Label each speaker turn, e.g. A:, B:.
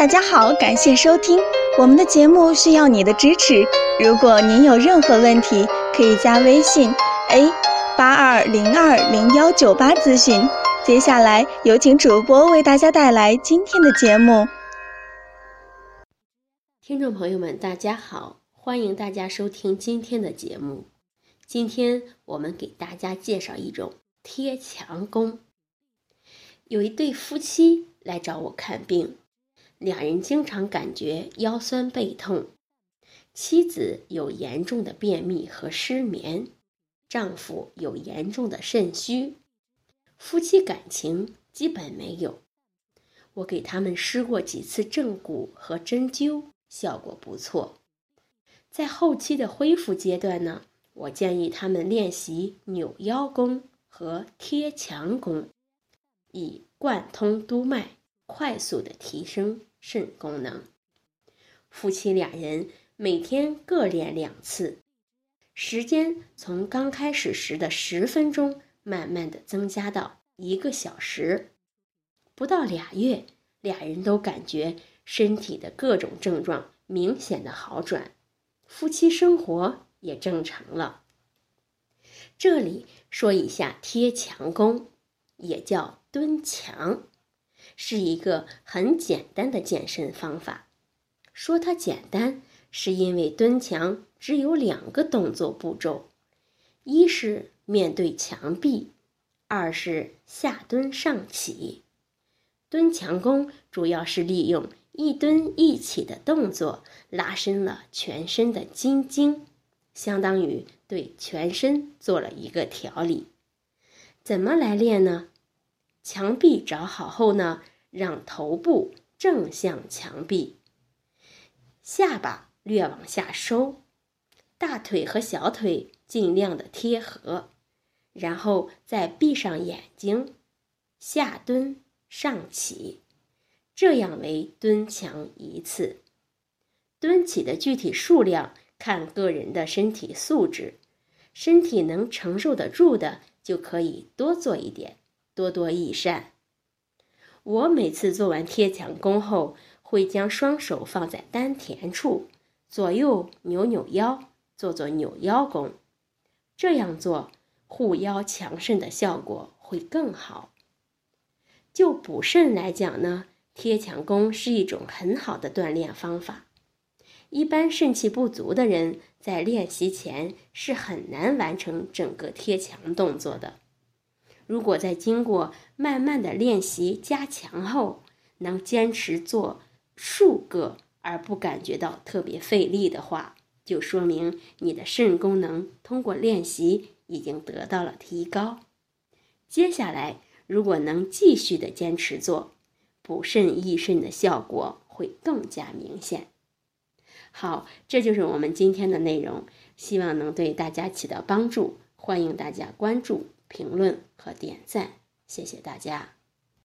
A: 大家好，感谢收听我们的节目，需要你的支持。如果您有任何问题，可以加微信 a 八二零二零幺九八咨询。接下来有请主播为大家带来今天的节目。
B: 听众朋友们，大家好，欢迎大家收听今天的节目。今天我们给大家介绍一种贴墙功。有一对夫妻来找我看病，两人经常感觉腰酸背痛，妻子有严重的便秘和失眠，丈夫有严重的肾虚。夫妻感情基本没有，我给他们施过几次正骨和针灸，效果不错。在后期的恢复阶段呢，我建议他们练习扭腰功和贴墙功，以贯通督脉，快速的提升肾功能。夫妻俩人每天各练两次，时间从刚开始时的十分钟。慢慢的增加到一个小时，不到俩月，俩人都感觉身体的各种症状明显的好转，夫妻生活也正常了。这里说一下贴墙功，也叫蹲墙，是一个很简单的健身方法。说它简单，是因为蹲墙只有两个动作步骤，一是。面对墙壁，二是下蹲上起。蹲墙功主要是利用一蹲一起的动作，拉伸了全身的筋经，相当于对全身做了一个调理。怎么来练呢？墙壁找好后呢，让头部正向墙壁，下巴略往下收，大腿和小腿尽量的贴合。然后再闭上眼睛，下蹲上起，这样为蹲墙一次。蹲起的具体数量看个人的身体素质，身体能承受得住的就可以多做一点，多多益善。我每次做完贴墙功后，会将双手放在丹田处，左右扭扭腰，做做扭腰功。这样做。护腰强肾的效果会更好。就补肾来讲呢，贴墙功是一种很好的锻炼方法。一般肾气不足的人在练习前是很难完成整个贴墙动作的。如果在经过慢慢的练习加强后，能坚持做数个而不感觉到特别费力的话，就说明你的肾功能通过练习。已经得到了提高，接下来如果能继续的坚持做，补肾益肾的效果会更加明显。好，这就是我们今天的内容，希望能对大家起到帮助。欢迎大家关注、评论和点赞，谢谢大家。